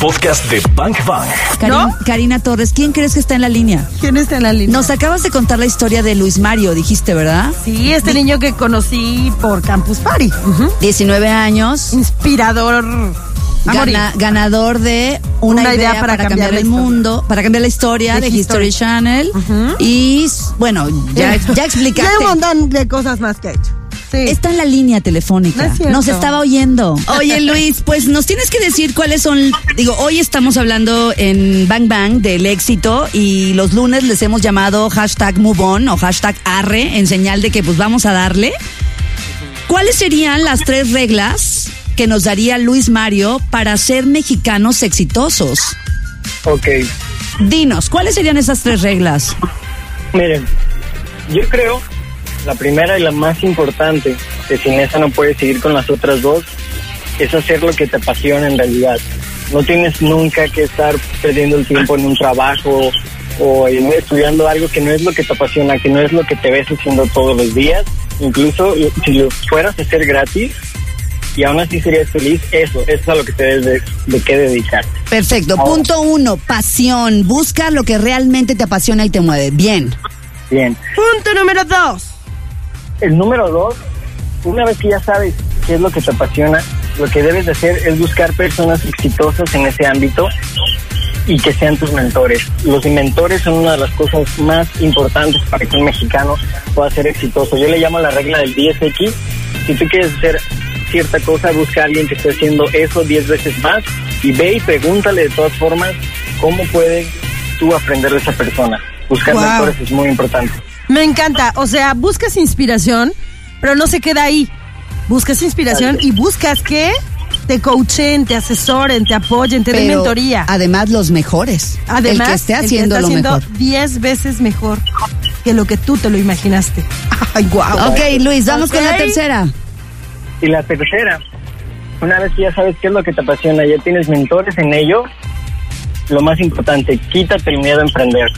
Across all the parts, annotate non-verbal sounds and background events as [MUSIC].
podcast de Bank Bang. Karin- ¿No? Karina Torres, ¿quién crees que está en la línea? ¿Quién está en la línea? Nos acabas de contar la historia de Luis Mario, dijiste, ¿verdad? Sí, este niño que conocí por Campus Party. Ujú. 19 años, Inspirador. gana- ganador de una, idea, para, cambiar, el mundo, para cambiar la historia de, De History, History. Channel. Y bueno, ya, ya [LAUGHS] Ya explicaste. hay un montón de cosas más que ha hecho. Sí. Está en la línea telefónica. No. Nos estaba oyendo. Oye, [LAUGHS] Luis, pues nos tienes que decir cuáles son. Digo, hoy estamos hablando en Bang Bang del éxito y los lunes les hemos llamado hashtag move on o hashtag arre en señal de que pues vamos a darle. ¿Cuáles serían las tres reglas que nos daría Luis Mario para ser mexicanos exitosos? Ok, Dinos, ¿cuáles serían esas tres reglas? miren, yo creo la primera y la más importante, que sin esa no puedes seguir con las otras dos, es hacer lo que te apasiona en realidad. No tienes nunca que estar perdiendo el tiempo en un trabajo o en- estudiando algo que no es lo que te apasiona, que no es lo que te ves haciendo todos los días. Incluso si lo fueras a hacer gratis y aún así serías feliz, eso, eso es a lo que te debes de, de qué dedicarte. Perfecto. Ahora. Punto uno, pasión. Busca lo que realmente te apasiona y te mueve. Bien. Bien. Punto número dos. El número dos, una vez que ya sabes qué es lo que te apasiona, lo que debes de hacer es buscar personas exitosas en ese ámbito y que sean tus mentores. Los mentores son una de las cosas más importantes para que un mexicano pueda ser exitoso. Yo le llamo la regla del 10X. Si tú quieres hacer cierta cosa, busca a alguien que esté haciendo eso 10 veces más y ve y pregúntale de todas formas cómo puedes tú aprender de esa persona. Buscar Wow. mentores es muy importante. Me encanta. O sea, buscas inspiración, pero no se queda ahí. Buscas inspiración y buscas que te coachen, te asesoren, te apoyen, te den mentoría. Además, los mejores. Además, el que esté el haciendo está lo haciendo mejor. 10 veces mejor que lo que tú te lo imaginaste. Ay, guau. Ok, Luis, vamos con la tercera. Y la tercera, una vez que ya sabes qué es lo que te apasiona, ya tienes mentores en ello, lo más importante, quítate el miedo a emprender.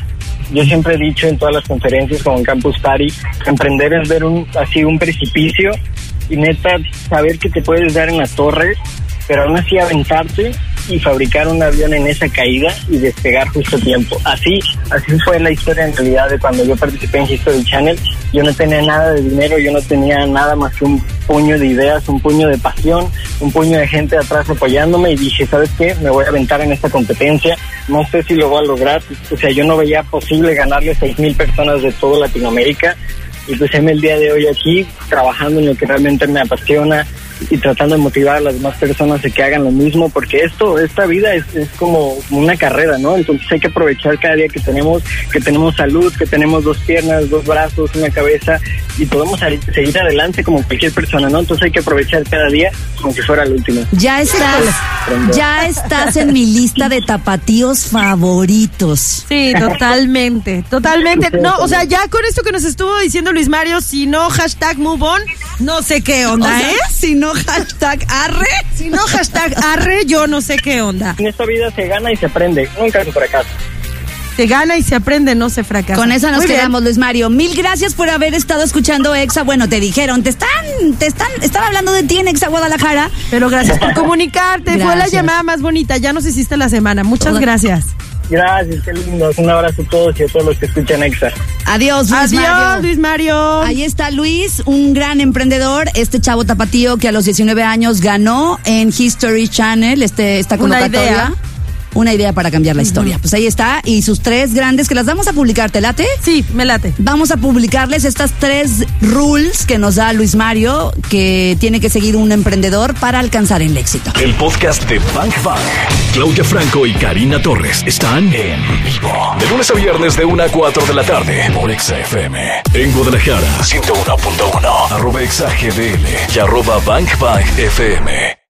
Yo siempre he dicho en todas las conferencias como en Campus Party, emprender es ver un, así un precipicio y neta saber que te puedes dar en la torre, pero aún así aventarte y fabricar un avión en esa caída y despegar justo a tiempo. Así, así fue la historia en realidad de cuando yo participé en History Channel. Yo no tenía nada de dinero, yo no tenía nada más que un puño de ideas, un puño de pasión, un puño de gente atrás apoyándome y dije, ¿sabes qué? Me voy a aventar en esta competencia. No sé si lo voy a lograr. O sea, yo no veía posible ganarle seis mil personas de toda Latinoamérica. Y pues heme el día de hoy aquí trabajando en lo que realmente me apasiona y tratando de motivar a las demás personas a que hagan lo mismo, porque esto, esta vida es, es como una carrera, ¿no? Entonces hay que aprovechar cada día que tenemos, que tenemos salud, que tenemos dos piernas, dos brazos, una cabeza y podemos seguir adelante como cualquier persona, ¿no? Entonces hay que aprovechar cada día como si fuera el último. Ya estás, ya estás en mi lista de tapatíos favoritos. Sí, totalmente, totalmente. No, o sea, ya con esto que nos estuvo diciendo Luis Mario, si no hashtag move on, no sé qué onda, O sea, ¿eh? Si no, hashtag arre. Si no hashtag arre, yo no sé qué onda. En esta vida se gana y se aprende, nunca se fracasa. Se gana y se aprende, no se fracasa. Con esa nos Muy bien. quedamos, Luis Mario. Mil gracias por haber estado escuchando Exa. Bueno, te dijeron, te están, te están, están hablando de ti en Exa Guadalajara. Pero gracias por [LAUGHS] comunicarte. Fue la llamada más bonita. Ya nos hiciste la semana. Muchas gracias. Gracias, qué lindo. Un abrazo a todos y a todos los que escuchan EXA. Adiós, Luis Adiós, Mario. Luis Mario. Ahí está Luis, un gran emprendedor, este chavo tapatío que a los 19 años ganó en History Channel este, esta Una convocatoria. idea. Una idea para cambiar la historia. Pues ahí está. Y sus tres grandes que las vamos a publicar, ¿te late? Sí, me late. Vamos a publicarles estas tres rules que nos da Luis Mario que tiene que seguir un emprendedor para alcanzar el éxito. El podcast de Bank Bang. Claudia Franco y Karina Torres están en vivo. De lunes a viernes de 1 a 4 de la tarde por Exa FM. En Guadalajara, 101.1. Arroba Exa GDL y arroba Bank Bang FM.